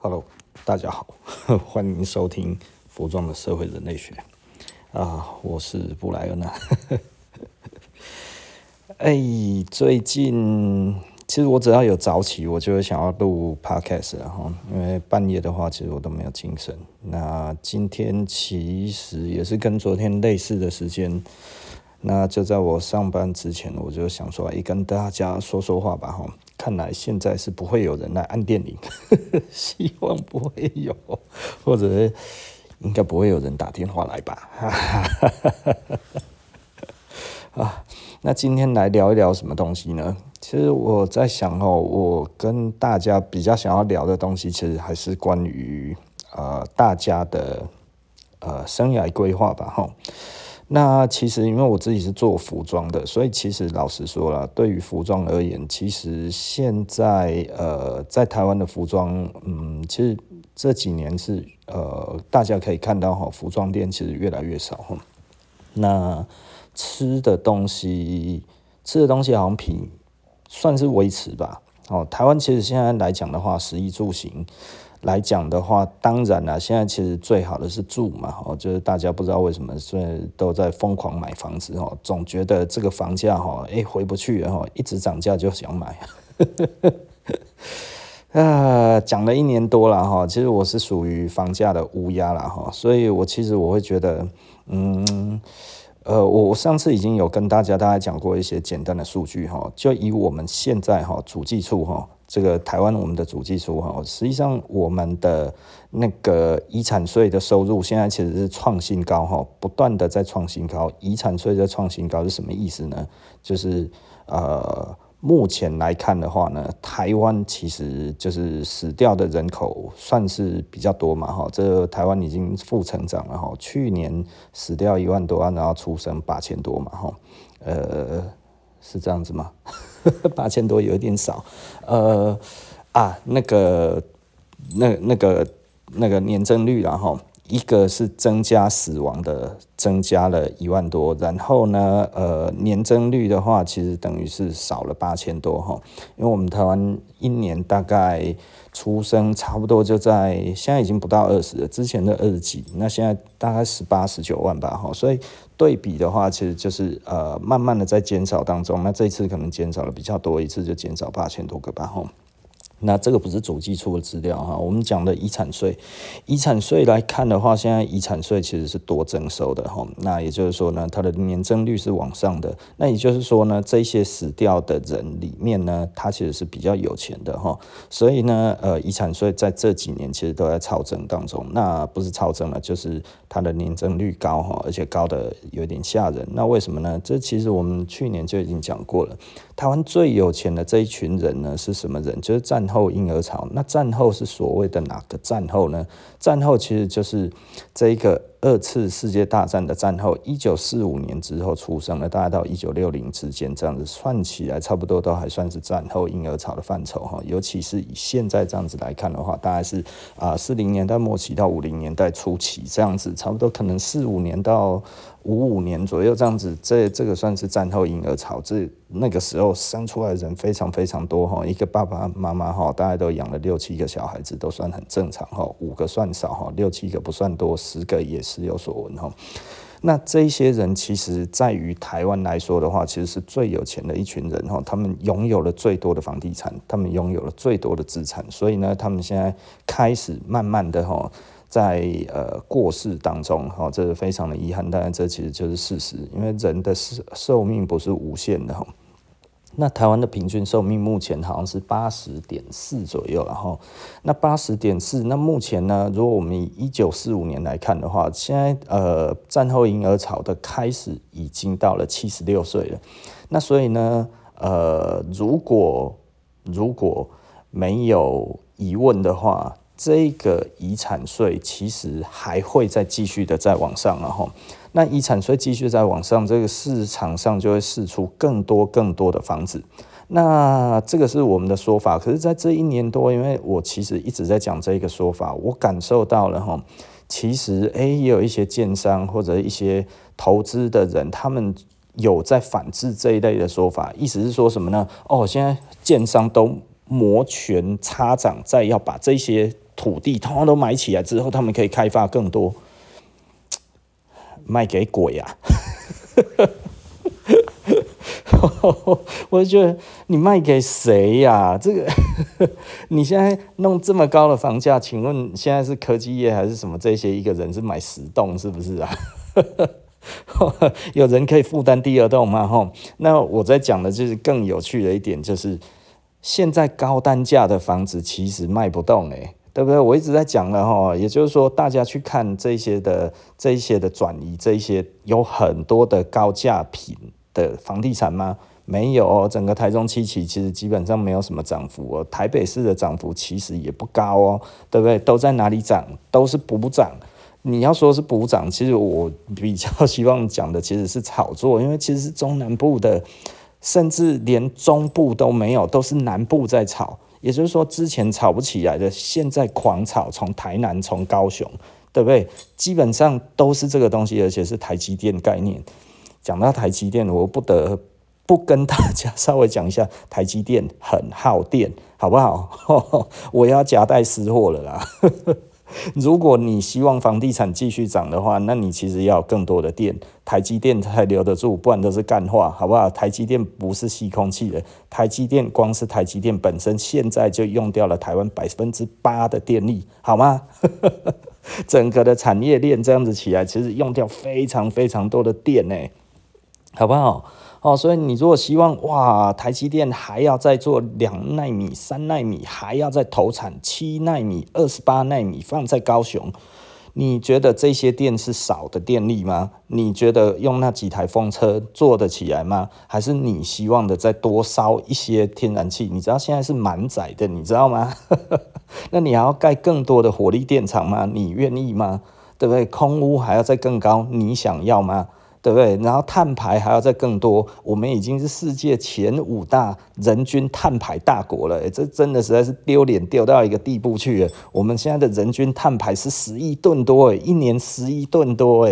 Hello，大家好，欢迎收听服装的社会人类学啊，我是布莱恩啊。哎，最近其实我只要有早起，我就会想要录 Podcast 然后，因为半夜的话，其实我都没有精神。那今天其实也是跟昨天类似的时间，那就在我上班之前，我就想说，哎，跟大家说说话吧，哈。看来现在是不会有人来按电铃，希望不会有，或者应该不会有人打电话来吧。啊，那今天来聊一聊什么东西呢？其实我在想哦，我跟大家比较想要聊的东西，其实还是关于呃大家的呃生涯规划吧，哈。那其实因为我自己是做服装的，所以其实老实说了，对于服装而言，其实现在呃在台湾的服装，嗯，其实这几年是呃大家可以看到哈，服装店其实越来越少哈。那吃的东西，吃的东西好像比算是维持吧。哦，台湾其实现在来讲的话，食衣住行。来讲的话，当然了，现在其实最好的是住嘛，哦，就是大家不知道为什么所以都在疯狂买房子哦，总觉得这个房价哈，哎，回不去了哈，一直涨价就想买，啊，讲了一年多了哈，其实我是属于房价的乌鸦了哈，所以我其实我会觉得，嗯，呃，我上次已经有跟大家大概讲过一些简单的数据哈，就以我们现在哈主计处哈。这个台湾我们的主计处哈，实际上我们的那个遗产税的收入现在其实是创新高哈，不断的在创新高。遗产税的创新高是什么意思呢？就是呃，目前来看的话呢，台湾其实就是死掉的人口算是比较多嘛哈，这个、台湾已经负成长了哈，去年死掉一万多万，然后出生八千多嘛哈，呃，是这样子吗？八千多有一点少，呃啊，那个那那个那个年增率，然后一个是增加死亡的，增加了一万多，然后呢，呃，年增率的话，其实等于是少了八千多哈，因为我们台湾一年大概出生差不多就在现在已经不到二十了，之前的二十几，那现在大概十八十九万吧哈，所以。对比的话，其实就是呃，慢慢的在减少当中。那这一次可能减少了比较多，一次就减少八千多个吧，吼。那这个不是主计处的资料哈，我们讲的遗产税，遗产税来看的话，现在遗产税其实是多征收的哈。那也就是说呢，它的年增率是往上的。那也就是说呢，这些死掉的人里面呢，他其实是比较有钱的哈。所以呢，呃，遗产税在这几年其实都在超征当中。那不是超征了，就是它的年增率高哈，而且高的有点吓人。那为什么呢？这其实我们去年就已经讲过了。台湾最有钱的这一群人呢，是什么人？就是占后婴儿潮。那战后是所谓的哪个战后呢？战后其实就是这一个。二次世界大战的战后，一九四五年之后出生的，大概到一九六零之间，这样子算起来，差不多都还算是战后婴儿潮的范畴哈。尤其是以现在这样子来看的话，大概是啊四零年代末期到五零年代初期这样子，差不多可能四五年到五五年左右这样子，这这个算是战后婴儿潮。这那个时候生出来的人非常非常多哈，一个爸爸妈妈哈，大概都养了六七个小孩子，都算很正常哈。五个算少哈，六七个不算多，十个也。时有所闻哈，那这些人其实在于台湾来说的话，其实是最有钱的一群人哈，他们拥有了最多的房地产，他们拥有了最多的资产，所以呢，他们现在开始慢慢的哈，在呃过世当中哈，这是非常的遗憾，当然这其实就是事实，因为人的寿寿命不是无限的哈。那台湾的平均寿命目前好像是八十点四左右，然后那八十点四，那目前呢，如果我们以一九四五年来看的话，现在呃战后婴儿潮的开始已经到了七十六岁了，那所以呢，呃，如果如果没有疑问的话，这个遗产税其实还会再继续的再往上，然后。那遗产税继续在往上，这个市场上就会释出更多更多的房子。那这个是我们的说法，可是，在这一年多，因为我其实一直在讲这个说法，我感受到了哈，其实诶，也有一些建商或者一些投资的人，他们有在反制这一类的说法，意思是说什么呢？哦，现在建商都摩拳擦掌，在要把这些。土地通通都买起来之后，他们可以开发更多，卖给鬼啊！我就觉得你卖给谁呀、这个 你现在弄这么高的房价，请问现在是科技业还是什么？这些一个人是买十栋是不是啊？有人可以负担第二栋吗？吼，那我在讲的就是更有趣的一点，就是现在高单价的房子其实卖不动诶，对不对？我一直在讲了哈，也就是说，大家去看这些的这些的转移，这些有很多的高价品的房地产吗？没有，整个台中七期其实基本上没有什么涨幅哦。台北市的涨幅其实也不高哦，对不对？都在哪里涨？都是补涨。你要说是补涨，其实我比较希望讲的其实是炒作，因为其实是中南部的，甚至连中部都没有，都是南部在炒。也就是说，之前炒不起来的，现在狂炒，从台南，从高雄，对不对？基本上都是这个东西，而且是台积电概念。讲到台积电，我不得不跟大家稍微讲一下，台积电很耗电，好不好？我要夹带私货了啦。如果你希望房地产继续涨的话，那你其实要有更多的电，台积电才留得住，不然都是干话，好不好？台积电不是吸空气的，台积电光是台积电本身现在就用掉了台湾百分之八的电力，好吗？整个的产业链这样子起来，其实用掉非常非常多的电呢，好不好？哦，所以你如果希望哇，台积电还要再做两纳米、三纳米，还要再投产七纳米、二十八纳米放在高雄，你觉得这些电是少的电力吗？你觉得用那几台风车做得起来吗？还是你希望的再多烧一些天然气？你知道现在是满载的，你知道吗？那你还要盖更多的火力电厂吗？你愿意吗？对不对？空污还要再更高，你想要吗？对不对？然后碳排还要再更多，我们已经是世界前五大人均碳排大国了，这真的实在是丢脸丢到一个地步去了。我们现在的人均碳排是十亿吨多，一年十亿吨多，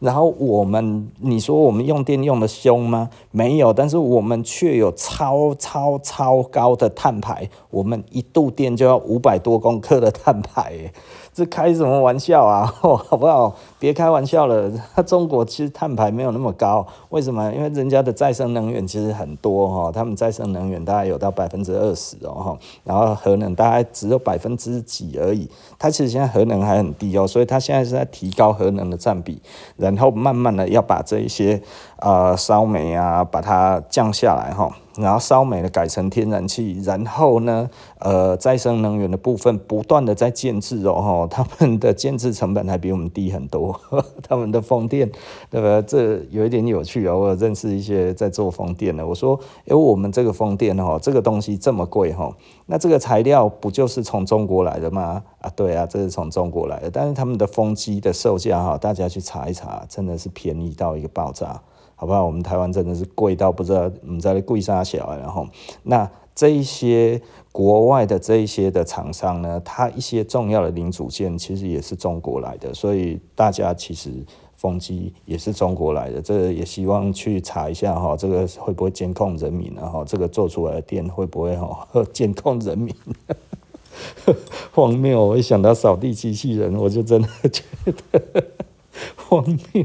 然后我们，你说我们用电用得凶吗？没有，但是我们却有超超超高的碳排，我们一度电就要五百多公克的碳排，这开什么玩笑啊？好不好？别开玩笑了。中国其实碳排没有那么高，为什么？因为人家的再生能源其实很多哈，他们再生能源大概有到百分之二十哦哈，然后核能大概只有百分之几而已。它其实现在核能还很低哦，所以它现在是在提高核能的占比，然后慢慢的要把这一些呃烧煤啊，把它降下来哈。然后烧煤的改成天然气，然后呢，呃，再生能源的部分不断的在建制哦，他们的建制成本还比我们低很多，他们的风电，对吧？这有一点有趣哦，我有认识一些在做风电的，我说，哎，我们这个风电哦，这个东西这么贵哈，那这个材料不就是从中国来的吗？啊，对啊，这是从中国来的，但是他们的风机的售价哈，大家去查一查，真的是便宜到一个爆炸。好不好？我们台湾真的是贵到不知道，我们在贵啥小，然后那这一些国外的这一些的厂商呢，它一些重要的零组件其实也是中国来的，所以大家其实风机也是中国来的，这个也希望去查一下哈，这个会不会监控人民？然后这个做出来的电会不会哈 监控人民？荒谬！我一想到扫地机器人，我就真的觉得 荒谬。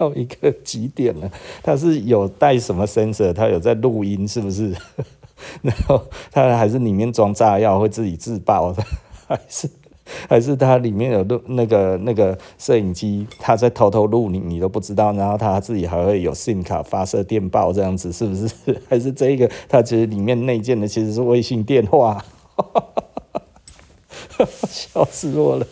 到一个极点了，它是有带什么 sensor，它有在录音，是不是？然后它还是里面装炸药会自己自爆 的，还是还是它里面有录那个那个摄影机，它在偷偷录你，你都不知道。然后它自己还会有 SIM 卡发射电报这样子，是不是？还是这个它其实里面内建的其实是卫星电话，笑死我了。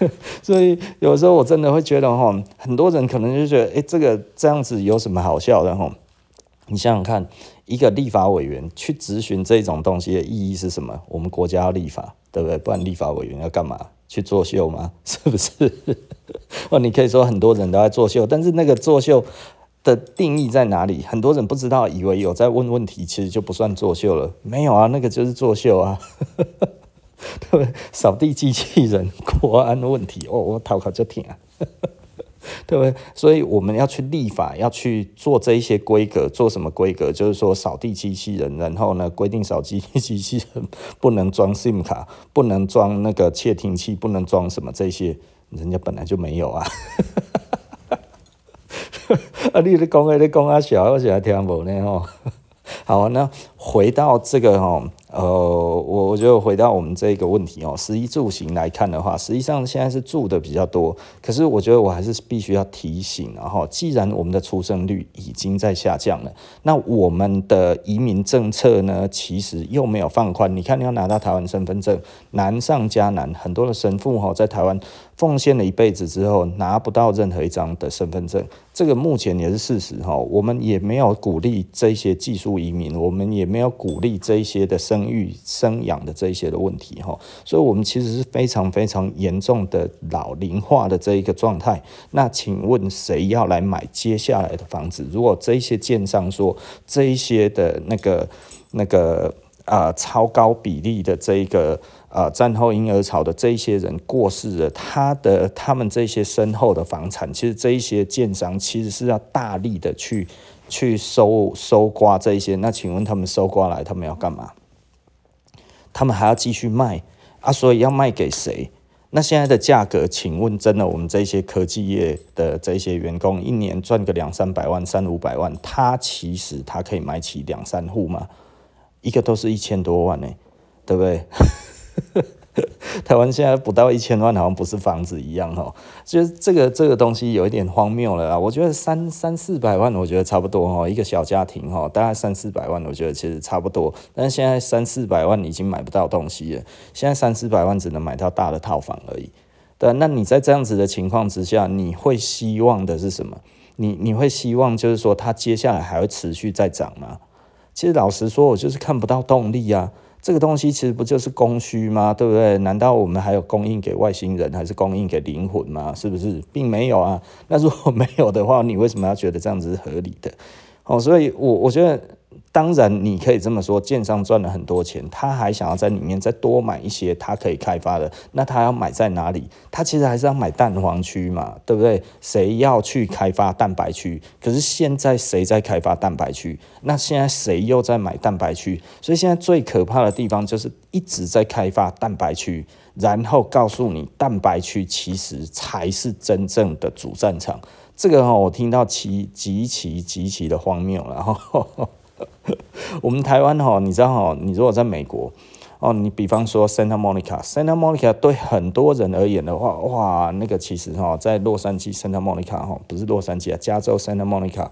所以有时候我真的会觉得哈，很多人可能就觉得，哎，这个这样子有什么好笑的哈？你想想看，一个立法委员去质询这种东西的意义是什么？我们国家要立法，对不对？不然立法委员要干嘛？去作秀吗？是不是？哦，你可以说很多人都在作秀，但是那个作秀的定义在哪里？很多人不知道，以为有在问问题，其实就不算作秀了。没有啊，那个就是作秀啊。对不对，扫地机器人国安问题哦，我头壳就疼，对不对？所以我们要去立法，要去做这一些规格，做什么规格？就是说扫地机器人，然后呢，规定扫地机器人不能装 SIM 卡，不能装那个窃听器，不能装什么这些，人家本来就没有啊。啊，你咧讲啊，你讲啊小，我是还听无呢吼。好，那回到这个吼。呃，我我觉得回到我们这个问题哦，食衣住行来看的话，实际上现在是住的比较多。可是我觉得我还是必须要提醒，然后既然我们的出生率已经在下降了，那我们的移民政策呢，其实又没有放宽。你看，你要拿到台湾身份证，难上加难。很多的神父哈，在台湾奉献了一辈子之后，拿不到任何一张的身份证，这个目前也是事实哈。我们也没有鼓励这些技术移民，我们也没有鼓励这些的生。生育、生养的这一些的问题哈，所以我们其实是非常非常严重的老龄化的这一个状态。那请问谁要来买接下来的房子？如果这一些建商说这一些的那个那个啊、超高比例的这一个啊、战后婴儿潮的这一些人过世了，他的他们这些身后的房产，其实这一些建商其实是要大力的去去收收刮这一些。那请问他们收刮来，他们要干嘛？他们还要继续卖啊，所以要卖给谁？那现在的价格，请问真的，我们这些科技业的这些员工一年赚个两三百万、三五百万，他其实他可以买起两三户吗？一个都是一千多万呢，对不对？台湾现在不到一千万，好像不是房子一样哈，就是这个这个东西有一点荒谬了啦。我觉得三三四百万，我觉得差不多哈，一个小家庭哈，大概三四百万，我觉得其实差不多。但是现在三四百万已经买不到东西了，现在三四百万只能买到大的套房而已。对，那你在这样子的情况之下，你会希望的是什么？你你会希望就是说它接下来还会持续再涨吗？其实老实说，我就是看不到动力啊。这个东西其实不就是供需吗？对不对？难道我们还有供应给外星人，还是供应给灵魂吗？是不是？并没有啊。那如果没有的话，你为什么要觉得这样子是合理的？哦，所以我我觉得。当然，你可以这么说，建商赚了很多钱，他还想要在里面再多买一些他可以开发的，那他要买在哪里？他其实还是要买蛋黄区嘛，对不对？谁要去开发蛋白区？可是现在谁在开发蛋白区？那现在谁又在买蛋白区？所以现在最可怕的地方就是一直在开发蛋白区，然后告诉你蛋白区其实才是真正的主战场。这个哈，我听到其极其极其的荒谬了，然后。我们台湾哈，你知道哈，你如果在美国哦，你比方说 Santa Monica，Santa Monica 对很多人而言的话，哇，那个其实哈，在洛杉矶 Santa Monica 哈，不是洛杉矶啊，加州 Santa Monica。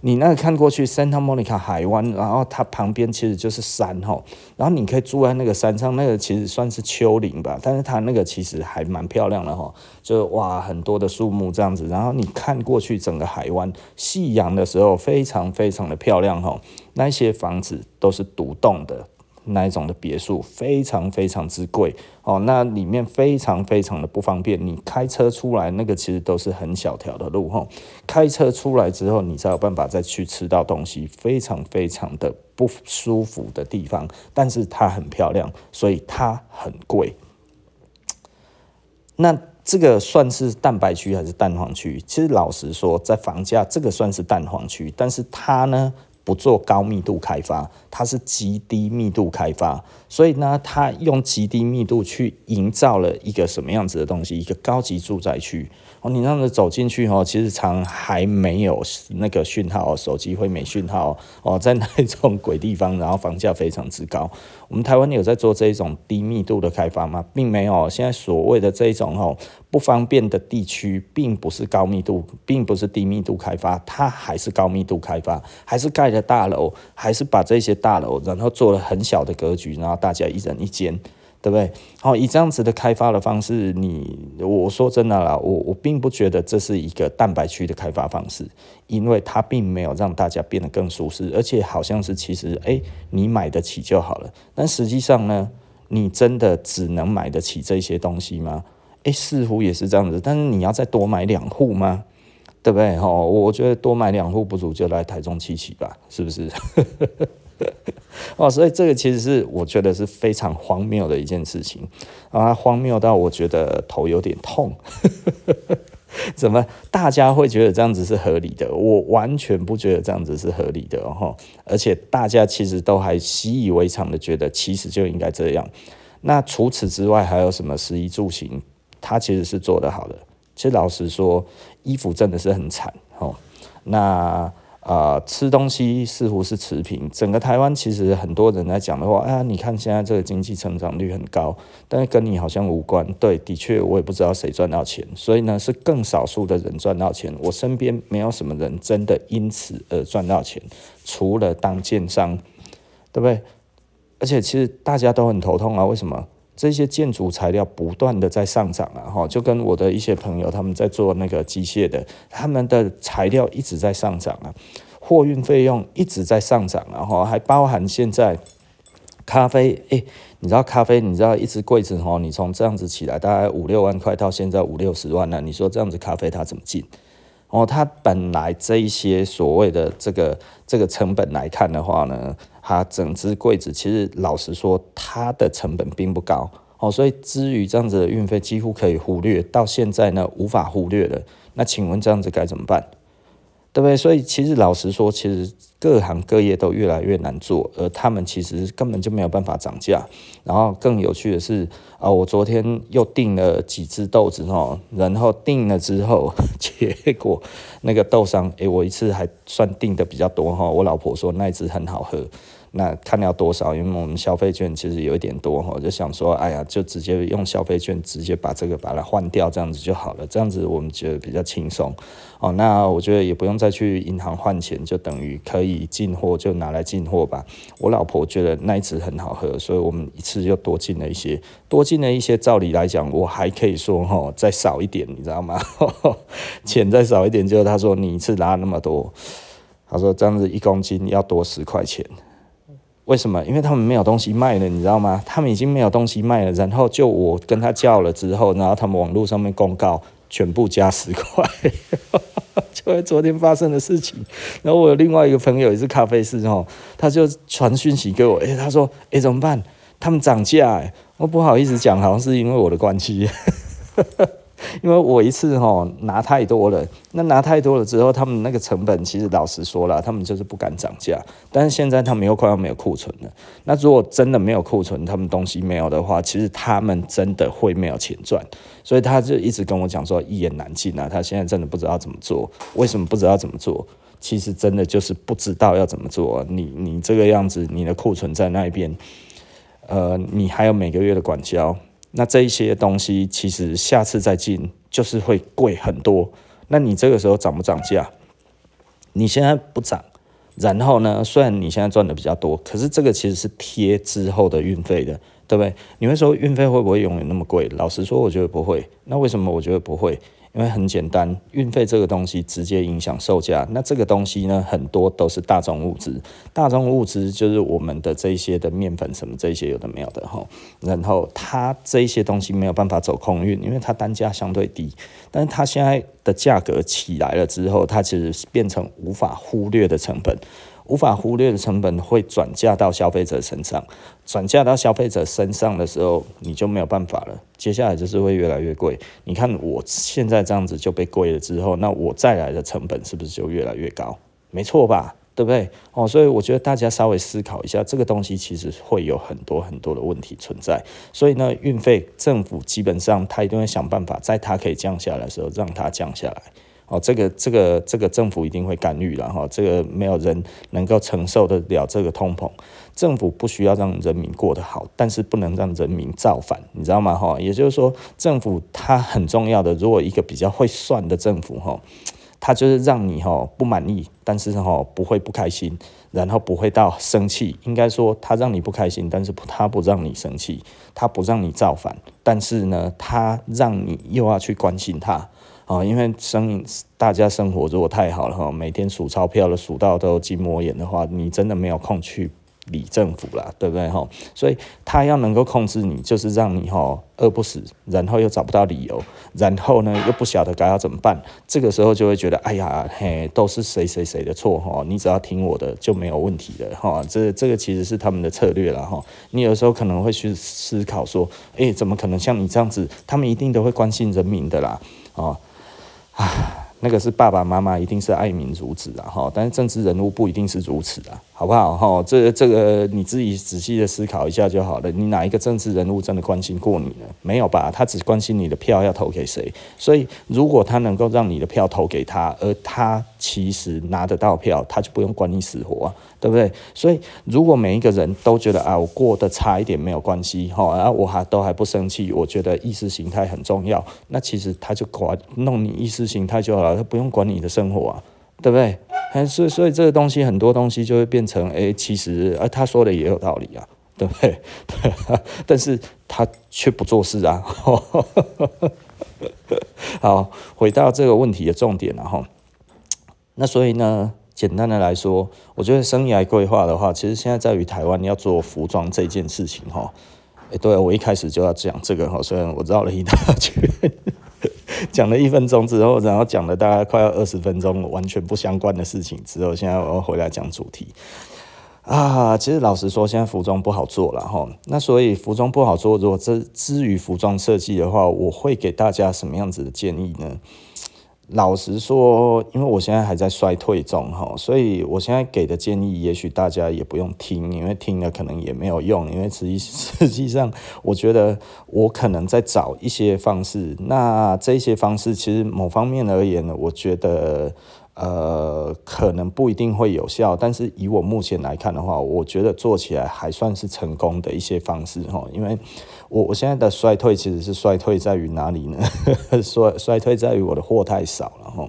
你那个看过去，Santa Monica 海湾，然后它旁边其实就是山吼，然后你可以住在那个山上，那个其实算是丘陵吧，但是它那个其实还蛮漂亮的吼，就哇很多的树木这样子，然后你看过去整个海湾，夕阳的时候非常非常的漂亮吼，那些房子都是独栋的。那一种的别墅非常非常之贵哦，那里面非常非常的不方便。你开车出来，那个其实都是很小条的路哈。开车出来之后，你才有办法再去吃到东西，非常非常的不舒服的地方。但是它很漂亮，所以它很贵。那这个算是蛋白区还是蛋黄区？其实老实说，在房价这个算是蛋黄区，但是它呢，不做高密度开发，它是极低密度开发，所以呢，它用极低密度去营造了一个什么样子的东西？一个高级住宅区。哦，你让他走进去哦，其实常还没有那个讯号，手机会没讯号哦，在那种鬼地方，然后房价非常之高。我们台湾有在做这一种低密度的开发吗？并没有。现在所谓的这一种哦不方便的地区，并不是高密度，并不是低密度开发，它还是高密度开发，还是盖了大楼，还是把这些大楼然后做了很小的格局，然后大家一人一间。对不对？好，以这样子的开发的方式，你我说真的啦，我我并不觉得这是一个蛋白区的开发方式，因为它并没有让大家变得更舒适，而且好像是其实哎，你买得起就好了。但实际上呢，你真的只能买得起这些东西吗？哎，似乎也是这样子。但是你要再多买两户吗？对不对？哈，我觉得多买两户不如就来台中七期吧，是不是？哦，所以这个其实是我觉得是非常荒谬的一件事情啊，荒谬到我觉得头有点痛。怎么大家会觉得这样子是合理的？我完全不觉得这样子是合理的哦。而且大家其实都还习以为常的觉得，其实就应该这样。那除此之外还有什么食衣住行？他其实是做得好的。其实老实说，衣服真的是很惨哦。那。啊、呃，吃东西似乎是持平。整个台湾其实很多人在讲的话，啊，你看现在这个经济成长率很高，但是跟你好像无关。对，的确我也不知道谁赚到钱，所以呢是更少数的人赚到钱。我身边没有什么人真的因此而赚到钱，除了当建商，对不对？而且其实大家都很头痛啊，为什么？这些建筑材料不断的在上涨啊，哈，就跟我的一些朋友他们在做那个机械的，他们的材料一直在上涨啊，货运费用一直在上涨啊，哈，还包含现在咖啡，哎，你知道咖啡，你知道一只柜子哈，你从这样子起来大概五六万块到现在五六十万了，你说这样子咖啡它怎么进？哦，它本来这一些所谓的这个这个成本来看的话呢？它整只柜子其实老实说，它的成本并不高哦，所以至于这样子的运费几乎可以忽略，到现在呢无法忽略了。那请问这样子该怎么办？对不对？所以其实老实说，其实各行各业都越来越难做，而他们其实根本就没有办法涨价。然后更有趣的是啊，我昨天又订了几只豆子哦，然后订了之后，结果那个豆商，诶，我一次还算订的比较多哈。我老婆说那一只很好喝。那看要多少？因为我们消费券其实有一点多哈，就想说，哎呀，就直接用消费券直接把这个把它换掉，这样子就好了。这样子我们觉得比较轻松哦。那我觉得也不用再去银行换钱，就等于可以进货就拿来进货吧。我老婆觉得那一次很好喝，所以我们一次又多进了一些，多进了一些。照理来讲，我还可以说哈，再少一点，你知道吗？钱再少一点，就他说你一次拿那么多，他说这样子一公斤要多十块钱。为什么？因为他们没有东西卖了，你知道吗？他们已经没有东西卖了，然后就我跟他叫了之后，然后他们网络上面公告全部加十块，就昨天发生的事情。然后我有另外一个朋友也是咖啡师哦，他就传讯息给我，诶，他说，诶，怎么办？他们涨价，我不好意思讲，好像是因为我的关系。因为我一次哈拿太多了，那拿太多了之后，他们那个成本其实老实说了，他们就是不敢涨价。但是现在他们又快要没有库存了。那如果真的没有库存，他们东西没有的话，其实他们真的会没有钱赚。所以他就一直跟我讲说一言难尽啊，他现在真的不知道怎么做。为什么不知道怎么做？其实真的就是不知道要怎么做。你你这个样子，你的库存在那边，呃，你还有每个月的管销。那这一些东西其实下次再进就是会贵很多。那你这个时候涨不涨价？你现在不涨，然后呢？虽然你现在赚的比较多，可是这个其实是贴之后的运费的，对不对？你会说运费会不会永远那么贵？老实说，我觉得不会。那为什么我觉得不会？因为很简单，运费这个东西直接影响售价。那这个东西呢，很多都是大宗物资。大宗物资就是我们的这些的面粉什么这些有的没有的哈。然后它这些东西没有办法走空运，因为它单价相对低。但是它现在的价格起来了之后，它其实变成无法忽略的成本。无法忽略的成本会转嫁到消费者身上，转嫁到消费者身上的时候，你就没有办法了。接下来就是会越来越贵。你看我现在这样子就被贵了之后，那我再来的成本是不是就越来越高？没错吧？对不对？哦，所以我觉得大家稍微思考一下，这个东西其实会有很多很多的问题存在。所以呢，运费政府基本上他一定会想办法，在它可以降下来的时候，让它降下来。哦，这个这个这个政府一定会干预了哈，这个没有人能够承受得了这个通膨。政府不需要让人民过得好，但是不能让人民造反，你知道吗？哈，也就是说，政府它很重要的，如果一个比较会算的政府哈，它就是让你哈不满意，但是哈不会不开心，然后不会到生气。应该说，它让你不开心，但是它不让你生气，它不让你造反，但是呢，它让你又要去关心它。啊，因为生大家生活如果太好了哈，每天数钞票的数到都筋膜炎的话，你真的没有空去理政府啦，对不对哈？所以他要能够控制你，就是让你哈饿不死，然后又找不到理由，然后呢又不晓得该要怎么办，这个时候就会觉得哎呀嘿，都是谁谁谁的错哈，你只要听我的就没有问题的哈。这这个其实是他们的策略了哈。你有时候可能会去思考说，哎，怎么可能像你这样子？他们一定都会关心人民的啦啊。啊。那个是爸爸妈妈，一定是爱民如子啊，哈！但是政治人物不一定是如此啊，好不好？哈，这这个你自己仔细的思考一下就好了。你哪一个政治人物真的关心过你呢？没有吧？他只关心你的票要投给谁。所以，如果他能够让你的票投给他，而他其实拿得到票，他就不用管你死活啊。对不对？所以如果每一个人都觉得啊，我过得差一点没有关系，哈，啊，我还都还不生气，我觉得意识形态很重要，那其实他就管弄你意识形态就好了，他不用管你的生活啊，对不对？所以所以这个东西很多东西就会变成，哎，其实啊，他说的也有道理啊，对不对？对，但是他却不做事啊。好，回到这个问题的重点了哈。那所以呢？简单的来说，我觉得生涯规划的话，其实现在在于台湾要做服装这件事情哈。哎，对，我一开始就要讲这个哈，虽然我绕了一大圈，讲了一分钟之后，然后讲了大概快要二十分钟，完全不相关的事情之后，现在我要回来讲主题啊。其实老实说，现在服装不好做了哈。那所以服装不好做，如果这至于服装设计的话，我会给大家什么样子的建议呢？老实说，因为我现在还在衰退中哈，所以我现在给的建议，也许大家也不用听，因为听了可能也没有用。因为实际 实际上，我觉得我可能在找一些方式，那这些方式其实某方面而言呢，我觉得。呃，可能不一定会有效，但是以我目前来看的话，我觉得做起来还算是成功的一些方式哈。因为我我现在的衰退其实是衰退在于哪里呢？衰衰退在于我的货太少了哈。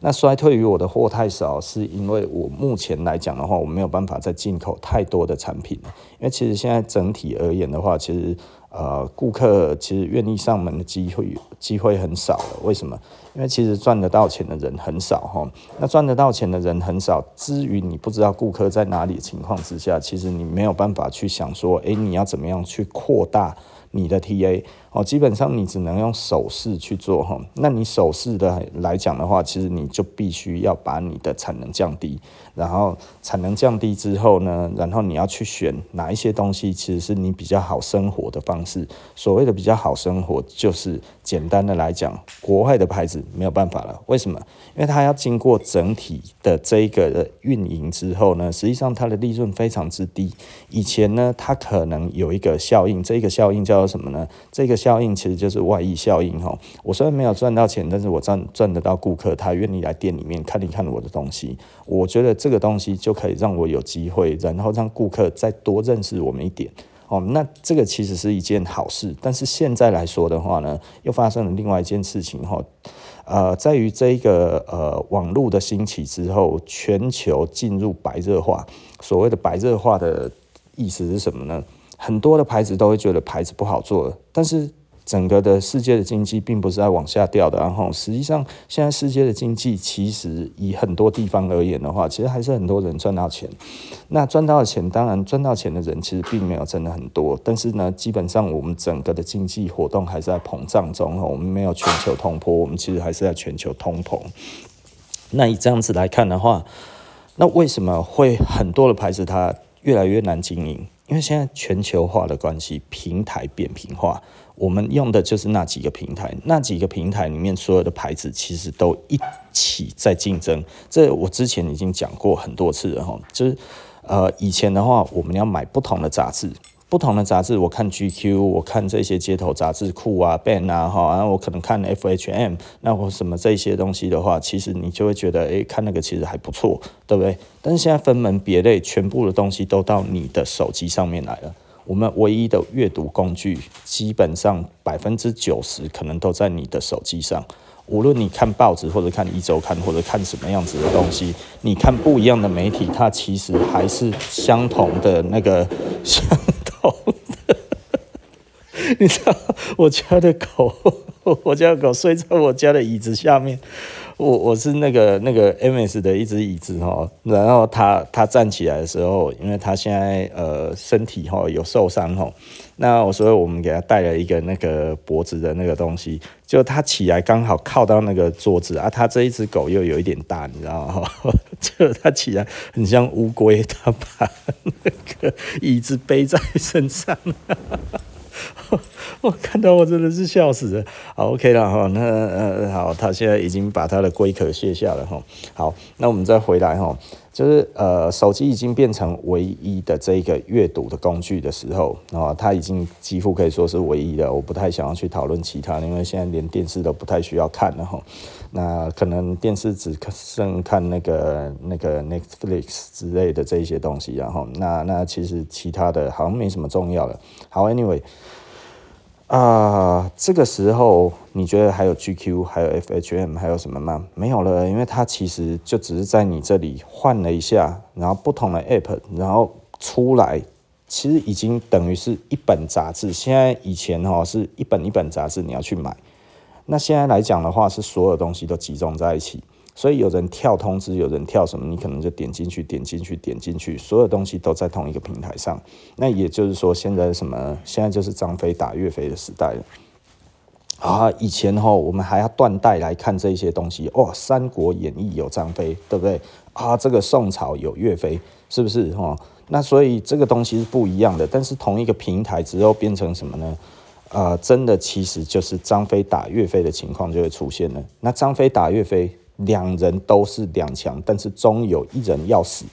那衰退于我的货太少，是因为我目前来讲的话，我没有办法再进口太多的产品。因为其实现在整体而言的话，其实。呃，顾客其实愿意上门的机会机会很少了，为什么？因为其实赚得到钱的人很少哈。那赚得到钱的人很少，至于你不知道顾客在哪里的情况之下，其实你没有办法去想说，诶，你要怎么样去扩大。你的 TA 哦，基本上你只能用手势去做哈。那你手势的来讲的话，其实你就必须要把你的产能降低，然后产能降低之后呢，然后你要去选哪一些东西，其实是你比较好生活的方式。所谓的比较好生活，就是简单的来讲，国外的牌子没有办法了。为什么？因为它要经过整体的这一个运营之后呢，实际上它的利润非常之低。以前呢，它可能有一个效应，这个效应叫做什么呢？这个效效应其实就是外溢效应哈。我虽然没有赚到钱，但是我赚赚得到顾客，他愿意来店里面看一看我的东西。我觉得这个东西就可以让我有机会，然后让顾客再多认识我们一点哦。那这个其实是一件好事。但是现在来说的话呢，又发生了另外一件事情哈。呃，在于这一个呃网络的兴起之后，全球进入白热化。所谓的白热化的意思是什么呢？很多的牌子都会觉得牌子不好做了，但是整个的世界的经济并不是在往下掉的。然后实际上，现在世界的经济其实以很多地方而言的话，其实还是很多人赚到钱。那赚到钱，当然赚到钱的人其实并没有真的很多，但是呢，基本上我们整个的经济活动还是在膨胀中。我们没有全球通膨，我们其实还是在全球通膨。那以这样子来看的话，那为什么会很多的牌子它越来越难经营？因为现在全球化的关系，平台扁平化，我们用的就是那几个平台，那几个平台里面所有的牌子其实都一起在竞争。这我之前已经讲过很多次了哈，就是呃以前的话，我们要买不同的杂志。不同的杂志，我看 GQ，我看这些街头杂志库啊、Ben 啊，哈，然后我可能看 FHM，那我什么这些东西的话，其实你就会觉得，诶，看那个其实还不错，对不对？但是现在分门别类，全部的东西都到你的手机上面来了。我们唯一的阅读工具，基本上百分之九十可能都在你的手机上。无论你看报纸或者看一周刊或者看什么样子的东西，你看不一样的媒体，它其实还是相同的那个 相同的。你知道我家的狗，我家的狗睡在我家的椅子下面。我我是那个那个 MS 的一只椅子哈，然后它它站起来的时候，因为它现在呃身体哈有受伤哈，那我所以我们给它带了一个那个脖子的那个东西，就它起来刚好靠到那个桌子啊。它这一只狗又有一点大，你知道吗？就它起来很像乌龟，它把那个椅子背在身上。哈哈哈 我看到我真的是笑死了。好，OK 了哈，那呃好，他现在已经把他的龟壳卸下了哈。好，那我们再回来哈。就是呃，手机已经变成唯一的这个阅读的工具的时候，啊，它已经几乎可以说是唯一的。我不太想要去讨论其他，因为现在连电视都不太需要看了哈。那可能电视只剩看那个那个 Netflix 之类的这些东西，然后那那其实其他的好像没什么重要了。好，Anyway。啊、这个时候你觉得还有 GQ，还有 FHM，还有什么吗？没有了，因为它其实就只是在你这里换了一下，然后不同的 App，然后出来，其实已经等于是一本杂志。现在以前哈是一本一本杂志你要去买，那现在来讲的话是所有东西都集中在一起。所以有人跳通知，有人跳什么，你可能就点进去，点进去，点进去，所有东西都在同一个平台上。那也就是说，现在什么？现在就是张飞打岳飞的时代了。啊，以前哈，我们还要断代来看这些东西。哦，《三国演义》有张飞，对不对？啊，这个宋朝有岳飞，是不是？哈，那所以这个东西是不一样的。但是同一个平台之后变成什么呢？啊，真的其实就是张飞打岳飞的情况就会出现了。那张飞打岳飞。两人都是两强，但是终有一人要死，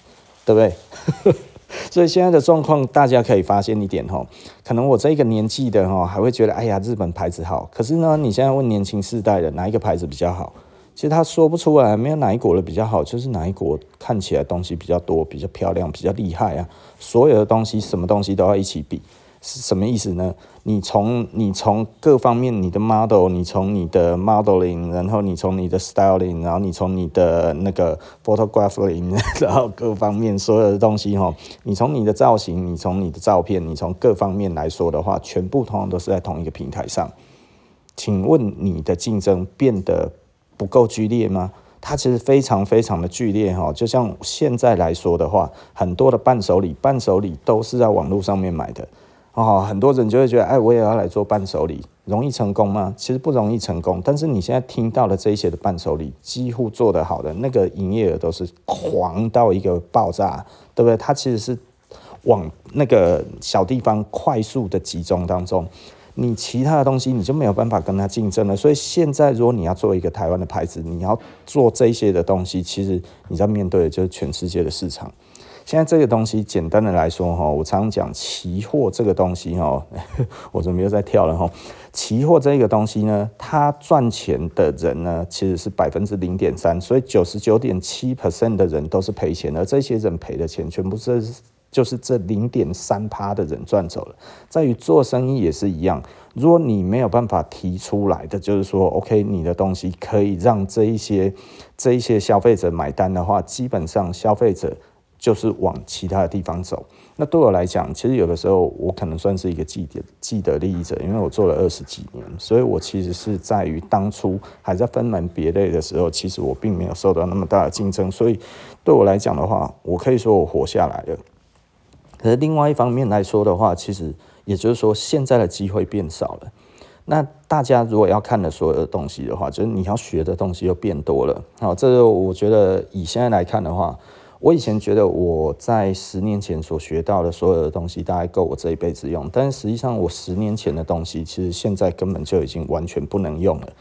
对不对？所以现在的状况，大家可以发现一点哈，可能我这个年纪的哈，还会觉得哎呀，日本牌子好。可是呢，你现在问年轻世代的哪一个牌子比较好？其实他说不出来，没有哪一国的比较好，就是哪一国看起来东西比较多、比较漂亮、比较厉害啊。所有的东西，什么东西都要一起比。是什么意思呢？你从你从各方面，你的 model，你从你的 modeling，然后你从你的 styling，然后你从你的那个 photographing，然后各方面所有的东西哈，你从你的造型，你从你的照片，你从各方面来说的话，全部通常都是在同一个平台上。请问你的竞争变得不够剧烈吗？它其实非常非常的剧烈哈，就像现在来说的话，很多的伴手礼，伴手礼都是在网络上面买的。哦，很多人就会觉得，哎，我也要来做伴手礼，容易成功吗？其实不容易成功。但是你现在听到的这一些的伴手礼，几乎做得好的那个营业额都是狂到一个爆炸，对不对？它其实是往那个小地方快速的集中当中，你其他的东西你就没有办法跟它竞争了。所以现在如果你要做一个台湾的牌子，你要做这些的东西，其实你在面对的就是全世界的市场。现在这个东西，简单的来说哈，我常讲期货这个东西哈，我怎么又在跳了哈？期货这个东西呢，它赚钱的人呢，其实是百分之零点三，所以九十九点七 percent 的人都是赔钱，而这些人赔的钱，全部是就是这零点三趴的人赚走了。在于做生意也是一样，如果你没有办法提出来的，就是说，OK，你的东西可以让这一些这一些消费者买单的话，基本上消费者。就是往其他的地方走。那对我来讲，其实有的时候我可能算是一个既得既得利益者，因为我做了二十几年，所以我其实是在于当初还在分门别类的时候，其实我并没有受到那么大的竞争，所以对我来讲的话，我可以说我活下来了。可是另外一方面来说的话，其实也就是说，现在的机会变少了。那大家如果要看的所有的东西的话，就是你要学的东西又变多了。好，这个我觉得以现在来看的话。我以前觉得我在十年前所学到的所有的东西，大概够我这一辈子用。但是实际上，我十年前的东西，其实现在根本就已经完全不能用了。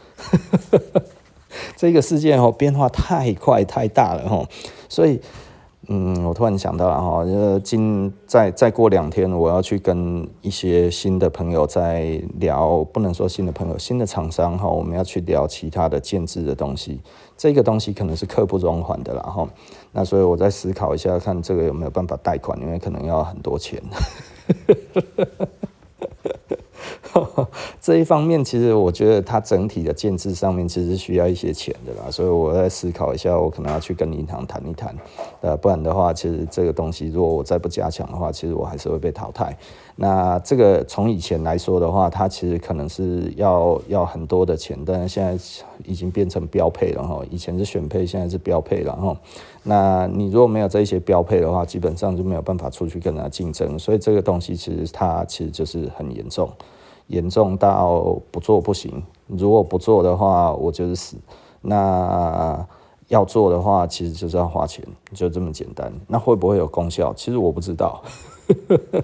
这个世界哦，变化太快太大了哈，所以。嗯，我突然想到了哈，呃，今再再过两天，我要去跟一些新的朋友在聊，不能说新的朋友，新的厂商哈，我们要去聊其他的建制的东西。这个东西可能是刻不容缓的了哈，那所以我再思考一下，看这个有没有办法贷款，因为可能要很多钱。这一方面，其实我觉得它整体的建制上面其实需要一些钱的啦，所以我在思考一下，我可能要去跟银行谈一谈，呃，不然的话，其实这个东西如果我再不加强的话，其实我还是会被淘汰。那这个从以前来说的话，它其实可能是要要很多的钱，但是现在已经变成标配了哈。以前是选配，现在是标配了哈。那你如果没有这些标配的话，基本上就没有办法出去跟他竞争，所以这个东西其实它其实就是很严重。严重到不做不行，如果不做的话，我就是死。那要做的话，其实就是要花钱，就这么简单。那会不会有功效？其实我不知道，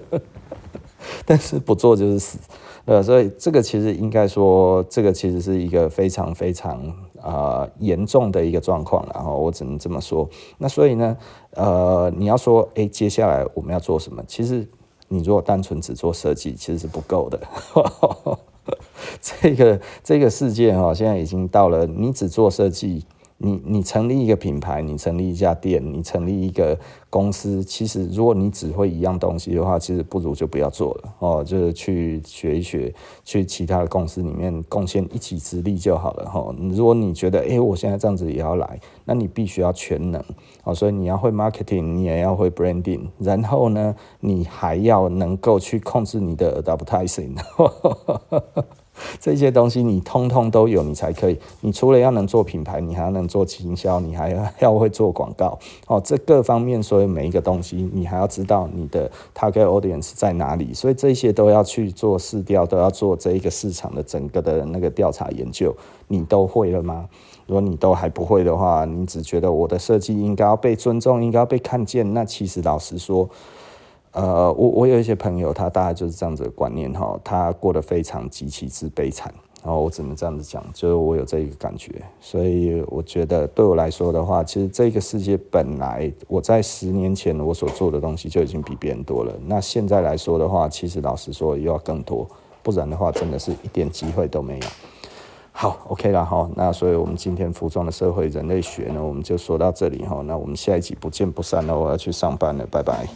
但是不做就是死。呃，所以这个其实应该说，这个其实是一个非常非常呃严重的一个状况，然后我只能这么说。那所以呢，呃，你要说，哎，接下来我们要做什么？其实你如果单纯只做设计，其实是不够的。这个这个世界哈，现在已经到了你只做设计。你你成立一个品牌，你成立一家店，你成立一个公司，其实如果你只会一样东西的话，其实不如就不要做了哦，就是去学一学，去其他的公司里面贡献一己之力就好了哈、哦。如果你觉得，诶，我现在这样子也要来，那你必须要全能哦，所以你要会 marketing，你也要会 branding，然后呢，你还要能够去控制你的 advertising。这些东西你通通都有，你才可以。你除了要能做品牌，你还要能做营销，你还要会做广告哦。这各方面，所有每一个东西，你还要知道你的 target audience 在哪里。所以这些都要去做市调，都要做这一个市场的整个的那个调查研究。你都会了吗？如果你都还不会的话，你只觉得我的设计应该要被尊重，应该要被看见，那其实老实说。呃，我我有一些朋友，他大概就是这样子的观念哈，他过得非常极其之悲惨，然后我只能这样子讲，就是我有这一个感觉，所以我觉得对我来说的话，其实这个世界本来我在十年前我所做的东西就已经比别人多了，那现在来说的话，其实老实说又要更多，不然的话真的是一点机会都没有。好，OK 了哈，那所以我们今天服装的社会人类学呢，我们就说到这里哈，那我们下一集不见不散了，我要去上班了，拜拜。